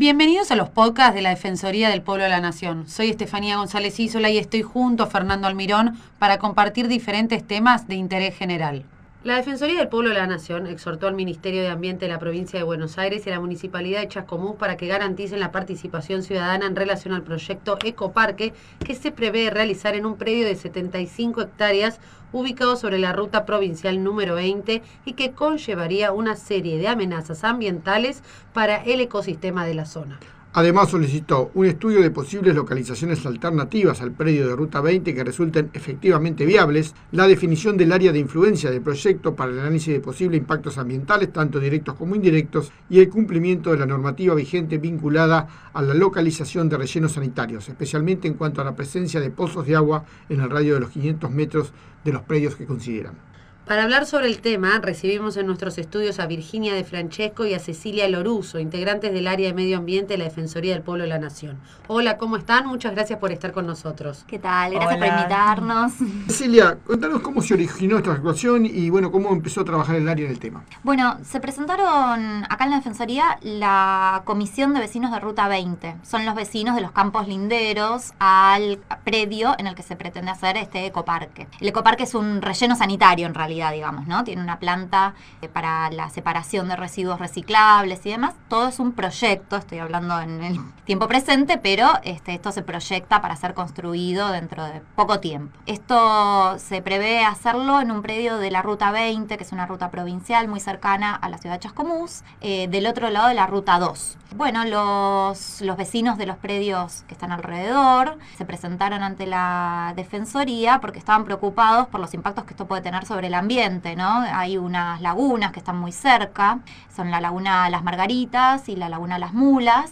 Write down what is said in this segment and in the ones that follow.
Bienvenidos a los podcasts de la Defensoría del Pueblo de la Nación. Soy Estefanía González Isola y estoy junto a Fernando Almirón para compartir diferentes temas de interés general. La Defensoría del Pueblo de la Nación exhortó al Ministerio de Ambiente de la provincia de Buenos Aires y a la Municipalidad de Chascomús para que garanticen la participación ciudadana en relación al proyecto Ecoparque que se prevé realizar en un predio de 75 hectáreas ubicado sobre la ruta provincial número 20 y que conllevaría una serie de amenazas ambientales para el ecosistema de la zona. Además solicitó un estudio de posibles localizaciones alternativas al predio de Ruta 20 que resulten efectivamente viables, la definición del área de influencia del proyecto para el análisis de posibles impactos ambientales, tanto directos como indirectos, y el cumplimiento de la normativa vigente vinculada a la localización de rellenos sanitarios, especialmente en cuanto a la presencia de pozos de agua en el radio de los 500 metros de los predios que consideran. Para hablar sobre el tema, recibimos en nuestros estudios a Virginia de Francesco y a Cecilia Loruso, integrantes del área de medio ambiente de la Defensoría del Pueblo de la Nación. Hola, ¿cómo están? Muchas gracias por estar con nosotros. ¿Qué tal? Gracias por invitarnos. Cecilia, contanos cómo se originó esta actuación y bueno, cómo empezó a trabajar el área en el tema. Bueno, se presentaron acá en la Defensoría la Comisión de Vecinos de Ruta 20. Son los vecinos de los campos linderos al predio en el que se pretende hacer este ecoparque. El ecoparque es un relleno sanitario en realidad digamos, ¿no? Tiene una planta eh, para la separación de residuos reciclables y demás. Todo es un proyecto, estoy hablando en el tiempo presente, pero este, esto se proyecta para ser construido dentro de poco tiempo. Esto se prevé hacerlo en un predio de la Ruta 20, que es una ruta provincial muy cercana a la ciudad de Chascomús, eh, del otro lado de la Ruta 2. Bueno, los, los vecinos de los predios que están alrededor se presentaron ante la Defensoría porque estaban preocupados por los impactos que esto puede tener sobre el ambiente ¿no? Hay unas lagunas que están muy cerca, son la laguna Las Margaritas y la laguna Las Mulas,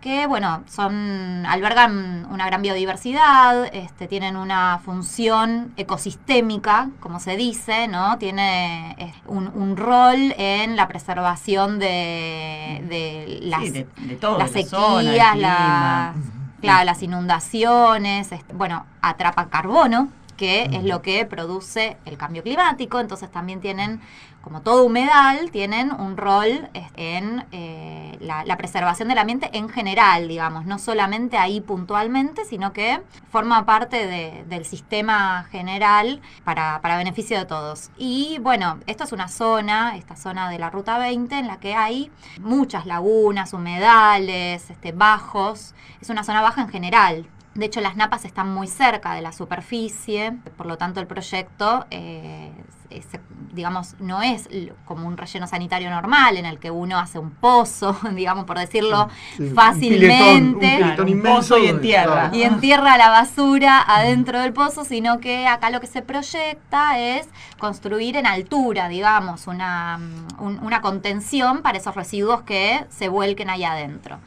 que bueno, son, albergan una gran biodiversidad, este, tienen una función ecosistémica, como se dice, ¿no? Tiene un, rol en la preservación de, las, las sequías, las inundaciones, este, bueno, atrapa carbono, que es lo que produce el cambio climático, entonces también tienen, como todo humedal, tienen un rol en eh, la, preservación del ambiente en general, digamos, no solamente ahí puntualmente, sino que forma parte del sistema general para, beneficio de todos. Y bueno, esto es una zona, esta zona de la Ruta 20, en la que hay muchas lagunas, humedales, este, bajos, es una zona baja en general, de hecho, las napas están muy cerca de la superficie, por lo tanto el proyecto, eh, digamos, no es como un relleno sanitario normal en el que uno hace un pozo, digamos, por decirlo fácilmente. Un, pozo y entierra. Y entierra la basura adentro del pozo, sino que acá lo que se proyecta es construir en altura, digamos, una, una contención para esos residuos que se vuelquen ahí adentro.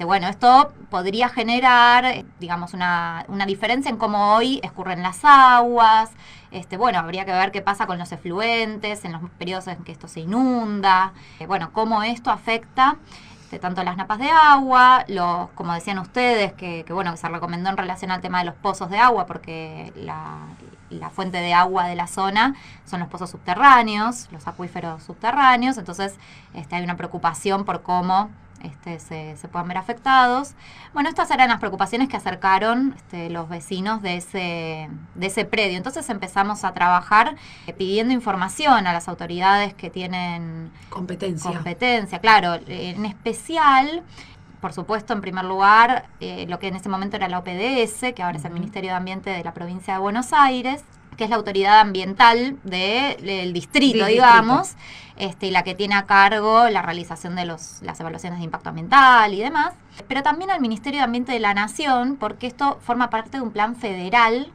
Este, bueno, esto podría generar, eh, digamos, una, diferencia en cómo hoy escurren las aguas. Este, bueno, habría que ver qué pasa con los efluentes, en los periodos en que esto se inunda. Eh, bueno, cómo esto afecta este, tanto las napas de agua, los, como decían ustedes, que, bueno, que se recomendó en relación al tema de los pozos de agua, porque la, fuente de agua de la zona son los pozos subterráneos, los acuíferos subterráneos, entonces este, hay una preocupación por cómo este, se, se, puedan ver afectados. Bueno, estas eran las preocupaciones que acercaron este, los vecinos de ese, de ese predio. Entonces empezamos a trabajar eh, pidiendo información a las autoridades que tienen competencia. Competencia, claro. En especial por supuesto, en primer lugar, eh, lo que en ese momento era la OPDS, que ahora es el Ministerio de Ambiente de la provincia de Buenos Aires, que es la autoridad ambiental del distrito, digamos, Este, y la que tiene a cargo la realización de los, las evaluaciones de impacto ambiental y demás, pero también al Ministerio de Ambiente de la Nación, porque esto forma parte de un plan federal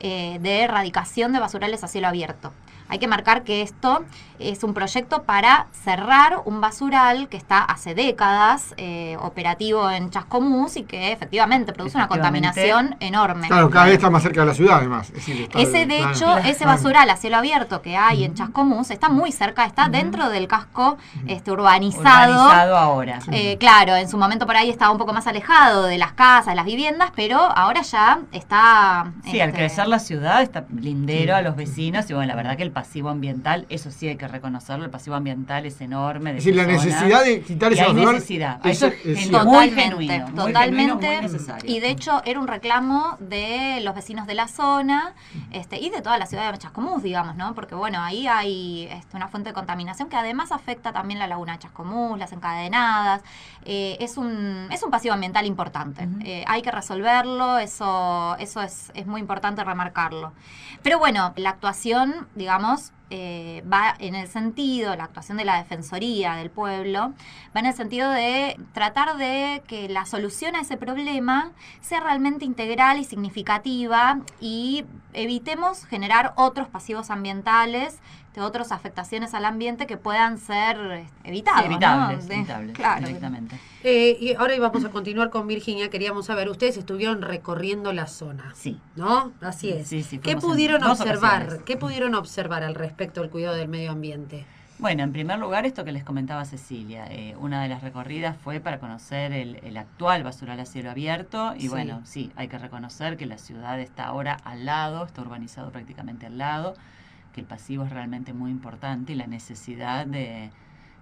eh, de erradicación de basurales a cielo abierto. Hay que marcar que esto es un proyecto para cerrar un basural que está hace décadas eh, operativo en Chascomús y que efectivamente produce una contaminación enorme. Claro, cada vez está más cerca de la ciudad, además. Es decir, está- Ese, de claro, hecho, claro, ese basural a cielo abierto que hay en Chascomús está muy cerca, está dentro del casco este, urbanizado. Urbanizado ahora. Eh, claro, en su momento por ahí estaba un poco más alejado de las casas, de las viviendas, pero ahora ya está... Sí, al este, crecer la ciudad está lindero a los vecinos y bueno, la verdad que el pasivo ambiental, eso sí hay que reconocerlo, el pasivo ambiental es enorme. de Es decir, la necesidad de quitar ese necesidad. es- Eso es es genu- muy Totalmente, genuino, muy totalmente. genuino, muy necesario. Y de hecho era un reclamo de los vecinos de la zona este, y de toda la ciudad de Chascomús, digamos, ¿no? Porque bueno, ahí hay este, una fuente de contaminación que además afecta también la laguna de Chascomús, las encadenadas. Eh, es, un, es un pasivo ambiental importante. Eh, hay que resolverlo, eso, eso es, es muy importante remarcarlo. Pero bueno, la actuación, digamos, eh, va en el sentido, la actuación de la Defensoría del Pueblo, va en el sentido de tratar de que la solución a ese problema sea realmente integral y significativa y evitemos generar otros pasivos ambientales, de otras afectaciones al ambiente que puedan ser. Sí, ¿no? evitables, De- evitables, claro. directamente. Eh, y ahora íbamos a continuar con Virginia. Queríamos saber, ustedes estuvieron recorriendo la zona, Sí. ¿no? Así es. Sí, sí, ¿Qué pudieron observar? ocasiones. ¿Qué pudieron observar al respecto del cuidado del medio ambiente? Bueno, en primer lugar, esto que les comentaba Cecilia, eh, una de las recorridas fue para conocer el, el actual basural a cielo abierto y Sí. bueno, sí, hay que reconocer que la ciudad está ahora al lado, está urbanizado prácticamente al lado, que el pasivo es realmente muy importante y la necesidad de,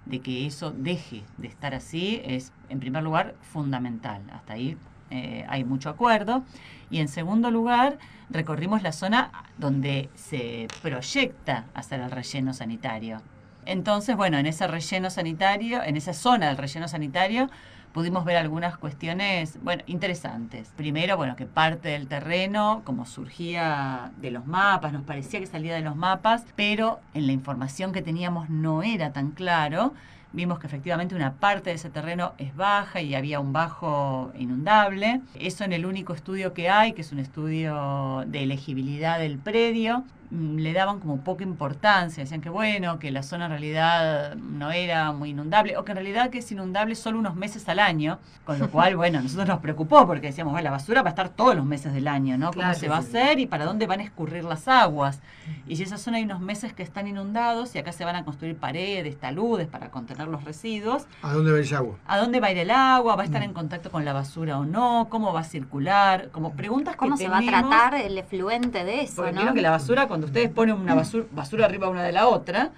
de que eso deje de estar así es, en primer lugar, fundamental. Hasta ahí eh, hay mucho acuerdo. Y en segundo lugar, recorrimos la zona donde se proyecta hacer el relleno sanitario. Entonces, bueno, en ese relleno sanitario, en esa zona del relleno sanitario, pudimos ver algunas cuestiones, bueno, interesantes. Primero, bueno, que parte del terreno, como surgía de los mapas, nos parecía que salía de los mapas, pero en la información que teníamos no era tan claro. Vimos que efectivamente una parte de ese terreno es baja y había un bajo inundable. Eso en el único estudio que hay, que es un estudio de elegibilidad del predio, le daban como poca importancia. Decían que bueno, que la zona en realidad no era muy inundable, o que en realidad que es inundable solo unos meses al año. Con lo cual, bueno, a nosotros nos preocupó porque decíamos, bueno, la basura va a estar todos los meses del año, ¿no? ¿Cómo Claro, se va a hacer y para dónde van a escurrir las aguas? Y si esa zona hay unos meses que están inundados y acá se van a construir paredes, taludes para contener los residuos, ¿A dónde va ese agua? ¿a dónde va a ir el agua? ¿Va a estar en contacto con la basura o no? ¿Cómo va a circular? Como preguntas ¿Cómo que se va a tratar el efluente de eso, Porque no? que la basura, cuando ustedes ponen una basura, basura arriba una de la otra,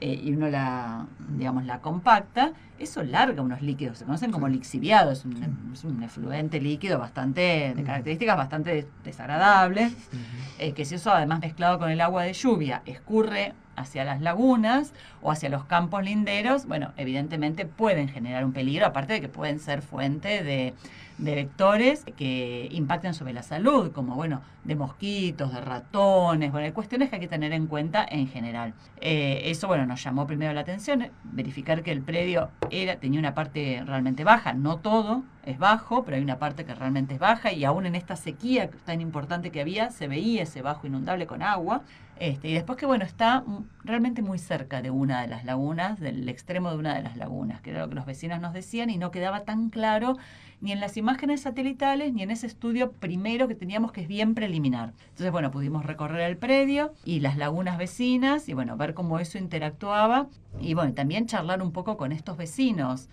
eh, y uno la, digamos, la compacta, eso larga unos líquidos, se conocen como lixiviado, es un, es un efluente líquido bastante, de características bastante des- desagradables, eh, que si eso además mezclado con el agua de lluvia escurre hacia las lagunas o hacia los campos linderos, bueno, evidentemente pueden generar un peligro, aparte de que pueden ser fuente de, de vectores que impacten sobre la salud, como bueno, de mosquitos, de ratones, bueno, hay cuestiones que hay que tener en cuenta en general. Eh, eso, bueno, nos llamó primero la atención, verificar que el predio era, tenía una parte realmente baja, no todo es bajo, pero hay una parte que realmente es baja y aún en esta sequía tan importante que había, se veía ese bajo inundable con agua. Este, y después que, bueno, está realmente muy cerca de una de las lagunas, del extremo de una de las lagunas, que era lo que los vecinos nos decían y no quedaba tan claro ni en las imágenes satelitales ni en ese estudio primero que teníamos que es bien preliminar. Entonces, bueno, pudimos recorrer el predio y las lagunas vecinas y, bueno, ver cómo eso interactuaba y, bueno, también charlar un poco con estos vecinos.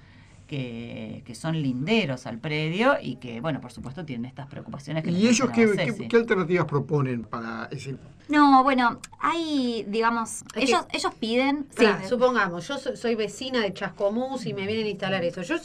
Que, que son linderos al predio y que, bueno, por supuesto tienen estas preocupaciones que ¿Y ellos qué, qué- alternativas proponen para ese No, bueno, hay, digamos, Es que- ellos, ellos piden... Sí. supongamos, yo so- soy vecina de Chascomús y me vienen a instalar eso. Yo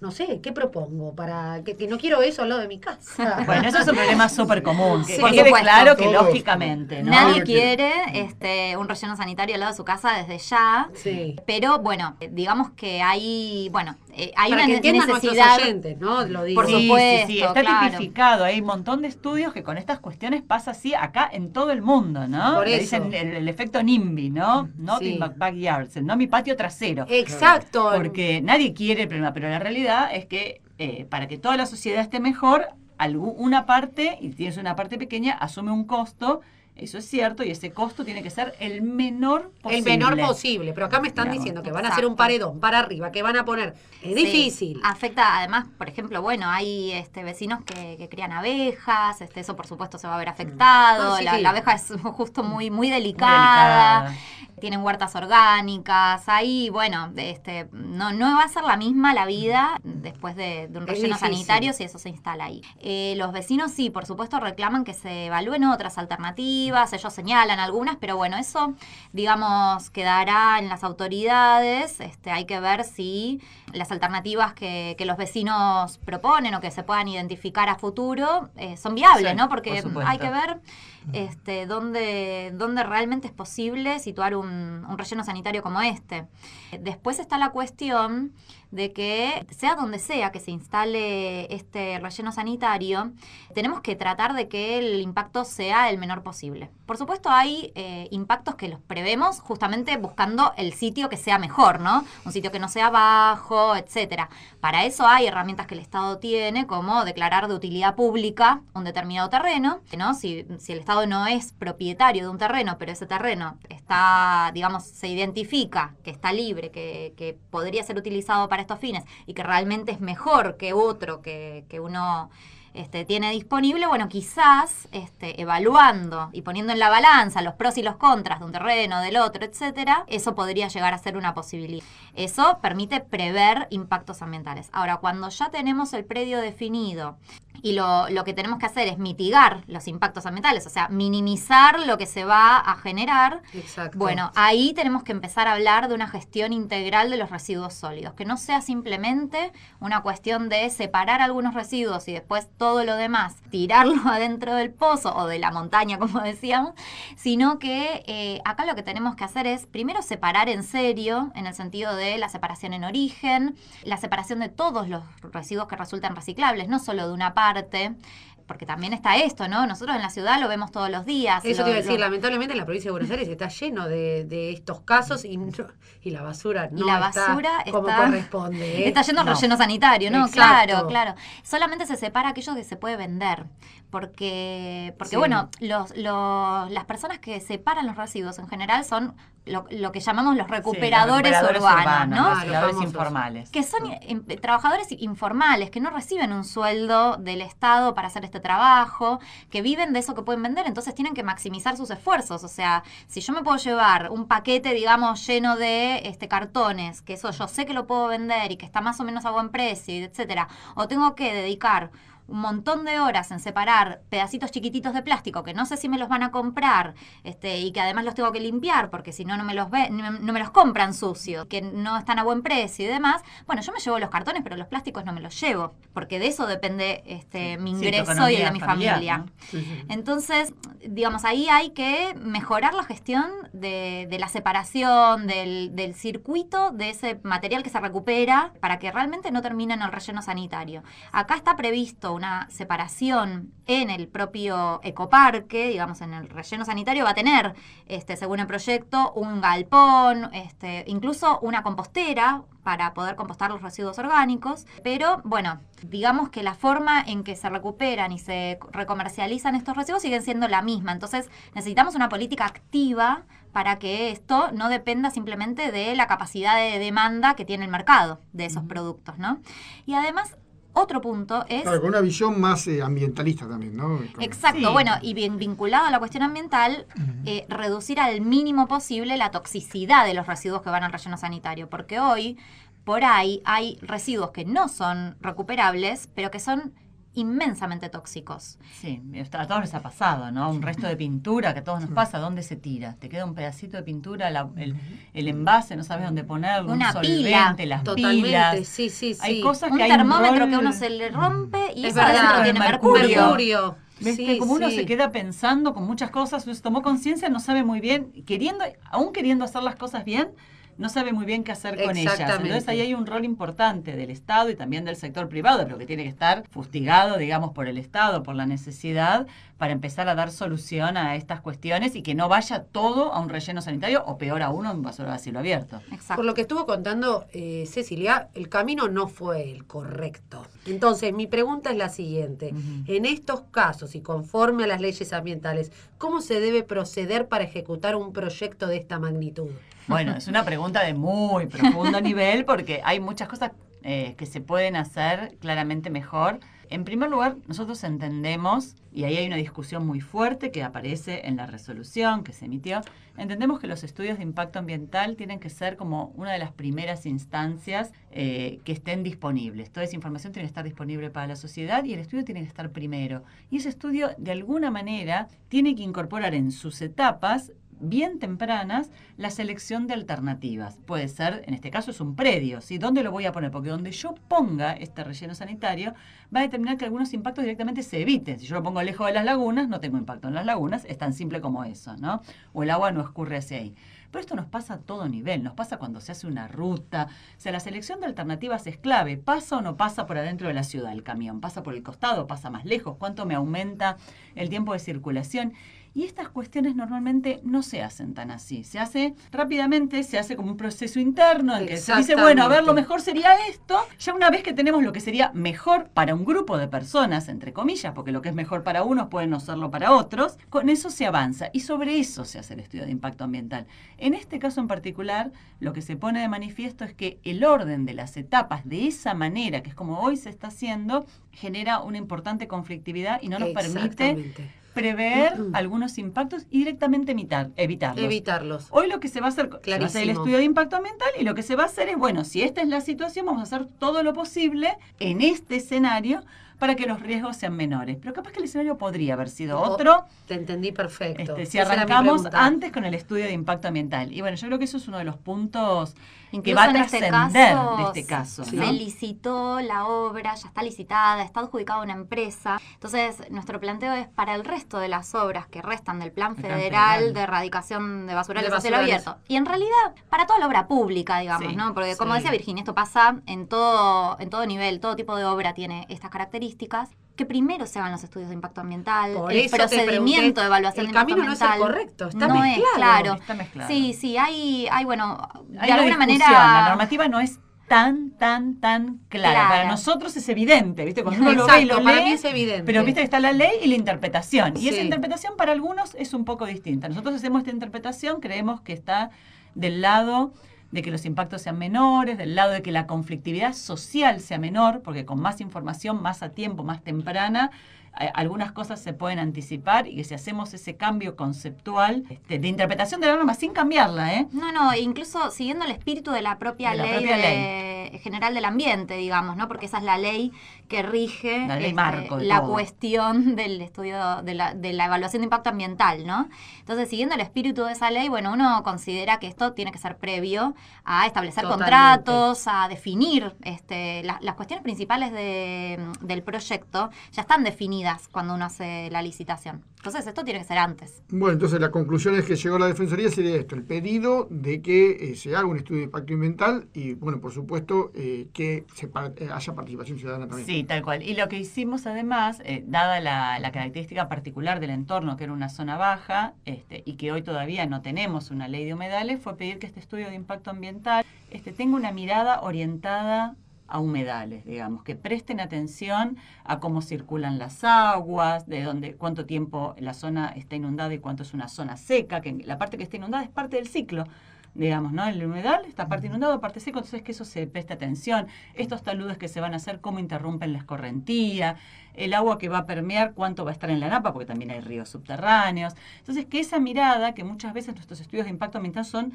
no sé, ¿qué propongo? para que, que no quiero eso al lado de mi casa. Bueno, eso es un problema súper común. Que Sí, quede claro que lógicamente, ¿no? Nadie quiere este, un relleno sanitario al lado de su casa desde ya. Sí. Pero bueno, digamos que hay, bueno, eh, hay Para una que necesidad. oyentes, ¿no? Lo digo. Por sí, supuesto, sí, sí, está claro. tipificado. Hay un montón de estudios que con estas cuestiones pasa así acá en todo el mundo, ¿no? Por Le eso. dicen el, el efecto NIMBY, ¿no? Not Sí. in my backyard, no mi patio trasero. Exacto. Porque nadie quiere el problema, pero la realidad es que eh, para que toda la sociedad esté mejor, una parte, y tienes una parte pequeña, asume un costo, eso es cierto, y ese costo tiene que ser el menor posible. El menor posible, pero acá me están diciendo que van a hacer un paredón para arriba, que van a poner. Es Sí. difícil. Afecta, además, por ejemplo, bueno, hay este, vecinos que, que crían abejas, este, eso por supuesto se va a ver afectado. Ah, sí, la, sí. la abeja es justo muy, muy Muy delicada. Tienen huertas orgánicas, ahí, bueno, este, no, no va a ser la misma la vida después de, de un relleno sanitario si eso se instala ahí. Eh, los vecinos sí, por supuesto, reclaman que se evalúen otras alternativas, ellos señalan algunas, pero bueno, eso, digamos, quedará en las autoridades. Este, hay que ver si las alternativas que, que los vecinos proponen o que se puedan identificar a futuro eh, son viables, Sí, ¿no? por Porque hay que ver este, dónde, dónde realmente es posible situar un, un relleno sanitario como este. Después está la cuestión de que, sea donde sea que se instale este relleno sanitario, tenemos que tratar de que el impacto sea el menor posible. Por supuesto, hay eh, impactos que los prevemos justamente buscando el sitio que sea mejor, ¿no? Un sitio que no sea bajo, etcétera. Para eso hay herramientas que el Estado tiene, como declarar de utilidad pública un determinado terreno, ¿no? Si, si el Estado no es propietario de un terreno, pero ese terreno está, digamos, se identifica que está libre, que, que podría ser utilizado para estos fines y que realmente es mejor que otro que, que uno este, tiene disponible, bueno, quizás este, evaluando y poniendo en la balanza los pros y los contras de un terreno, del otro, etcétera, eso podría llegar a ser una posibilidad. Eso permite prever impactos ambientales. Ahora, cuando ya tenemos el predio definido y lo, lo que tenemos que hacer es mitigar los impactos ambientales, o sea, minimizar lo que se va a generar, Exacto. bueno, ahí tenemos que empezar a hablar de una gestión integral de los residuos sólidos, que no sea simplemente una cuestión de separar algunos residuos y después todo lo demás tirarlo adentro del pozo o de la montaña, como decíamos, sino que eh, acá lo que tenemos que hacer es primero separar en serio, en el sentido de la separación en origen, la separación de todos los residuos que resultan reciclables, no solo de una parte. Porque también está esto, ¿no? Nosotros en la ciudad lo vemos todos los días. Eso lo- te iba a decir, lo- lamentablemente en la provincia de Buenos Aires está lleno de, de estos casos y, no- y la basura no Y la está basura como está- corresponde. ¿eh? Está yendo al No. relleno sanitario, ¿no? Exacto. Claro, claro. Solamente se separa aquello que se puede vender. Porque, porque Sí. bueno, los, los- las personas que separan los residuos en general son lo, lo que llamamos los Sí, los recuperadores, urbanos, ¿no? Los famosos. informales. que son eh, trabajadores informales, que no reciben un sueldo del Estado para hacer este trabajo, que viven de eso que pueden vender, entonces tienen que maximizar sus esfuerzos. O sea, si yo me puedo llevar un paquete, digamos, lleno de este cartones, que eso yo sé que lo puedo vender y que está más o menos a buen precio, y etcétera, o tengo que dedicar un montón de horas en separar pedacitos chiquititos de plástico que no sé si me los van a comprar este, y que además los tengo que limpiar porque si no no me los ve, no, me los compran sucios, que no están a buen precio y demás. Bueno, yo me llevo los cartones, pero los plásticos no me los llevo porque de eso depende este mi Sí, ingreso y el de mi familiar, familia. ¿no? Sí, sí. Entonces, digamos, ahí hay que mejorar la gestión de, de la separación del, del circuito de ese material que se recupera para que realmente no termine en el relleno sanitario. Acá está previsto una separación en el propio ecoparque, digamos, en el relleno sanitario va a tener, este, según el proyecto, un galpón, este, incluso una compostera para poder compostar los residuos orgánicos, pero bueno, digamos que la forma en que se recuperan y se recomercializan estos residuos siguen siendo la misma, entonces necesitamos una política activa para que esto no dependa simplemente de la capacidad de demanda que tiene el mercado de esos productos, ¿no? Y además, otro punto es... Claro, con una visión más eh, ambientalista también, ¿no? Con- Exacto, Sí. bueno, y bien vinculado a la cuestión ambiental, eh, reducir al mínimo posible la toxicidad de los residuos que van al relleno sanitario, porque hoy por ahí hay residuos que no son recuperables, pero que son inmensamente tóxicos. Sí, a todos les ha pasado, ¿no? Un resto de pintura que a todos nos pasa, ¿dónde se tira? Te queda un pedacito de pintura, la- el, el envase, no sabes dónde ponerlo, Una un solvente, pila, las Totalmente, pilas. sí, sí, sí. Hay cosas Un que hay un termómetro rol- que uno se le rompe y es eso adentro tiene mercurio. mercurio. ¿Ves Sí, que como uno sí. se queda pensando con muchas cosas, uno se tomó conciencia, no sabe muy bien, queriendo, aún queriendo hacer las cosas bien, no sabe muy bien qué hacer con ellas. Entonces ahí hay un rol importante del Estado y también del sector privado, pero que tiene que estar fustigado, digamos, por el Estado, por la necesidad, para empezar a dar solución a estas cuestiones y que no vaya todo a un relleno sanitario o peor aún a un basurero a cielo abierto. Exacto. Por lo que estuvo contando eh, Cecilia, el camino no fue el correcto. Entonces, mi pregunta es la siguiente. En estos casos y conforme a las leyes ambientales, ¿cómo se debe proceder para ejecutar un proyecto de esta magnitud? Bueno, es una pregunta de muy profundo nivel porque hay muchas cosas eh, que se pueden hacer claramente mejor. En primer lugar, nosotros entendemos, y ahí hay una discusión muy fuerte que aparece en la resolución que se emitió, entendemos que los estudios de impacto ambiental tienen que ser como una de las primeras instancias eh, que estén disponibles. Toda esa información tiene que estar disponible para la sociedad y el estudio tiene que estar primero. Y ese estudio, de alguna manera, tiene que incorporar en sus etapas bien tempranas la selección de alternativas. Puede ser, en este caso es un predio, ¿sí? ¿Dónde lo voy a poner? Porque donde yo ponga este relleno sanitario va a determinar que algunos impactos directamente se eviten. Si yo lo pongo lejos de las lagunas, no tengo impacto en las lagunas, es tan simple como eso, ¿no? O el agua no escurre hacia ahí. Pero esto nos pasa a todo nivel, nos pasa cuando se hace una ruta. O sea, la selección de alternativas es clave. ¿Pasa o no pasa por adentro de la ciudad el camión? ¿Pasa por el costado? ¿Pasa más lejos? ¿Cuánto me aumenta el tiempo de circulación? Y estas cuestiones normalmente no se hacen tan así. Se hace rápidamente, se hace como un proceso interno en que se dice, bueno, a ver, lo mejor sería esto. Ya una vez que tenemos lo que sería mejor para un grupo de personas, entre comillas, porque lo que es mejor para unos puede no serlo para otros, con eso se avanza y sobre eso se hace el estudio de impacto ambiental. En este caso en particular, lo que se pone de manifiesto es que el orden de las etapas de esa manera, que es como hoy se está haciendo, genera una importante conflictividad y no nos permite Prever algunos impactos y directamente evitar, evitarlos. Evitarlos. Hoy lo que se va a hacer, va a hacer el estudio de impacto ambiental y lo que se va a hacer es, bueno, si esta es la situación, vamos a hacer todo lo posible en este escenario para que los riesgos sean menores. Pero capaz que el escenario podría haber sido O- otro Te entendí perfecto. este, si Esa arrancamos antes con el estudio de impacto ambiental. Y bueno, yo creo que eso es uno de los puntos que Incluso va a en este trascender caso, de este caso. sí. ¿no? Se licitó la obra, ya está licitada, está adjudicada a una empresa. Entonces, nuestro planteo es para el resto de las obras que restan del Plan El Plan Federal Federal. de Erradicación de Basurales De a cielo abierto. Y en realidad, para toda la obra pública, digamos, Sí, ¿no? Porque como sí. decía Virginia, esto pasa en todo, en todo nivel, todo tipo de obra tiene estas características. Que primero se hagan los estudios de impacto ambiental, Por el procedimiento pregunté, de evaluación el de impacto camino no es el ambiental. correcto, está no mezclado. Es, claro. Está mezclado. Sí, sí, hay, hay bueno, de Hay alguna manera... La normativa no es tan, tan, tan clara. Clara. Para nosotros es evidente, ¿viste? Cuando uno lo ve y Exacto, lo para lee, mí es evidente. Pero viste que está la ley y la interpretación. Y esa interpretación para algunos es un poco distinta. Nosotros hacemos esta interpretación, creemos que está del lado de que los impactos sean menores, del lado de que la conflictividad social sea menor, porque con más información, más a tiempo, más temprana, algunas cosas se pueden anticipar y que si hacemos ese cambio conceptual este, de interpretación de la norma sin cambiarla, ¿eh? No, no, incluso siguiendo el espíritu de la propia De la ley propia de- general del ambiente, digamos, ¿no? Porque esa es la ley que rige este, La ley marco de la cuestión del estudio de la, de la evaluación de impacto ambiental, ¿no? Entonces, siguiendo el espíritu de esa ley, bueno, uno considera que esto tiene que ser previo a establecer Totalmente. contratos, a definir este, la- las cuestiones principales de- del proyecto, ya están definidas cuando uno hace la licitación. Entonces, esto tiene que ser antes. Bueno, entonces la conclusión es que llegó la Defensoría sería esto, el pedido de que eh, se haga un estudio de impacto ambiental y, bueno, por supuesto, eh, que se par- eh, haya participación ciudadana también. Sí, tal cual. Y lo que hicimos además, eh, dada la, la característica particular del entorno, que era una zona baja, este, y que hoy todavía no tenemos una ley de humedales, fue pedir que este estudio de impacto ambiental este, tenga una mirada orientada a humedales, digamos, que presten atención a cómo circulan las aguas, de dónde, cuánto tiempo la zona está inundada y cuánto es una zona seca, que la parte que está inundada es parte del ciclo digamos, ¿no? El humedal, esta parte inundada, parte seca, entonces que eso se preste atención. Estos taludes que se van a hacer, cómo interrumpen la escorrentía, el agua que va a permear, cuánto va a estar en la napa, porque también hay ríos subterráneos. Entonces, que esa mirada, que muchas veces nuestros estudios de impacto ambiental son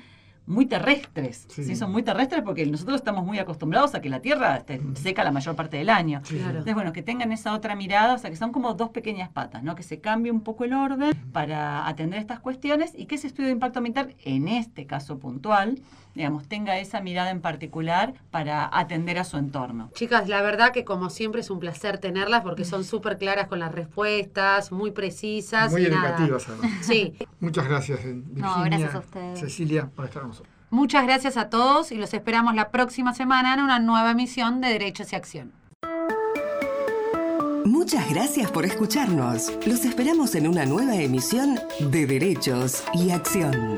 muy terrestres, Sí. ¿sí? son muy terrestres porque nosotros estamos muy acostumbrados a que la tierra esté seca la mayor parte del año. Claro. Entonces, bueno, que tengan esa otra mirada, o sea, que son como dos pequeñas patas, ¿no? Que se cambie un poco el orden para atender estas cuestiones y que ese estudio de impacto ambiental, en este caso puntual, digamos, tenga esa mirada en particular para atender a su entorno. Chicas, la verdad que como siempre es un placer tenerlas porque son súper claras con las respuestas, muy precisas. Muy y nada. educativas, además. Sí, Muchas gracias, eh, Virginia, gracias a ustedes. Cecilia, por estar con nosotros. Muchas gracias a todos y los esperamos la próxima semana en una nueva emisión de Derechos y Acción. Muchas gracias por escucharnos. Los esperamos en una nueva emisión de Derechos y Acción.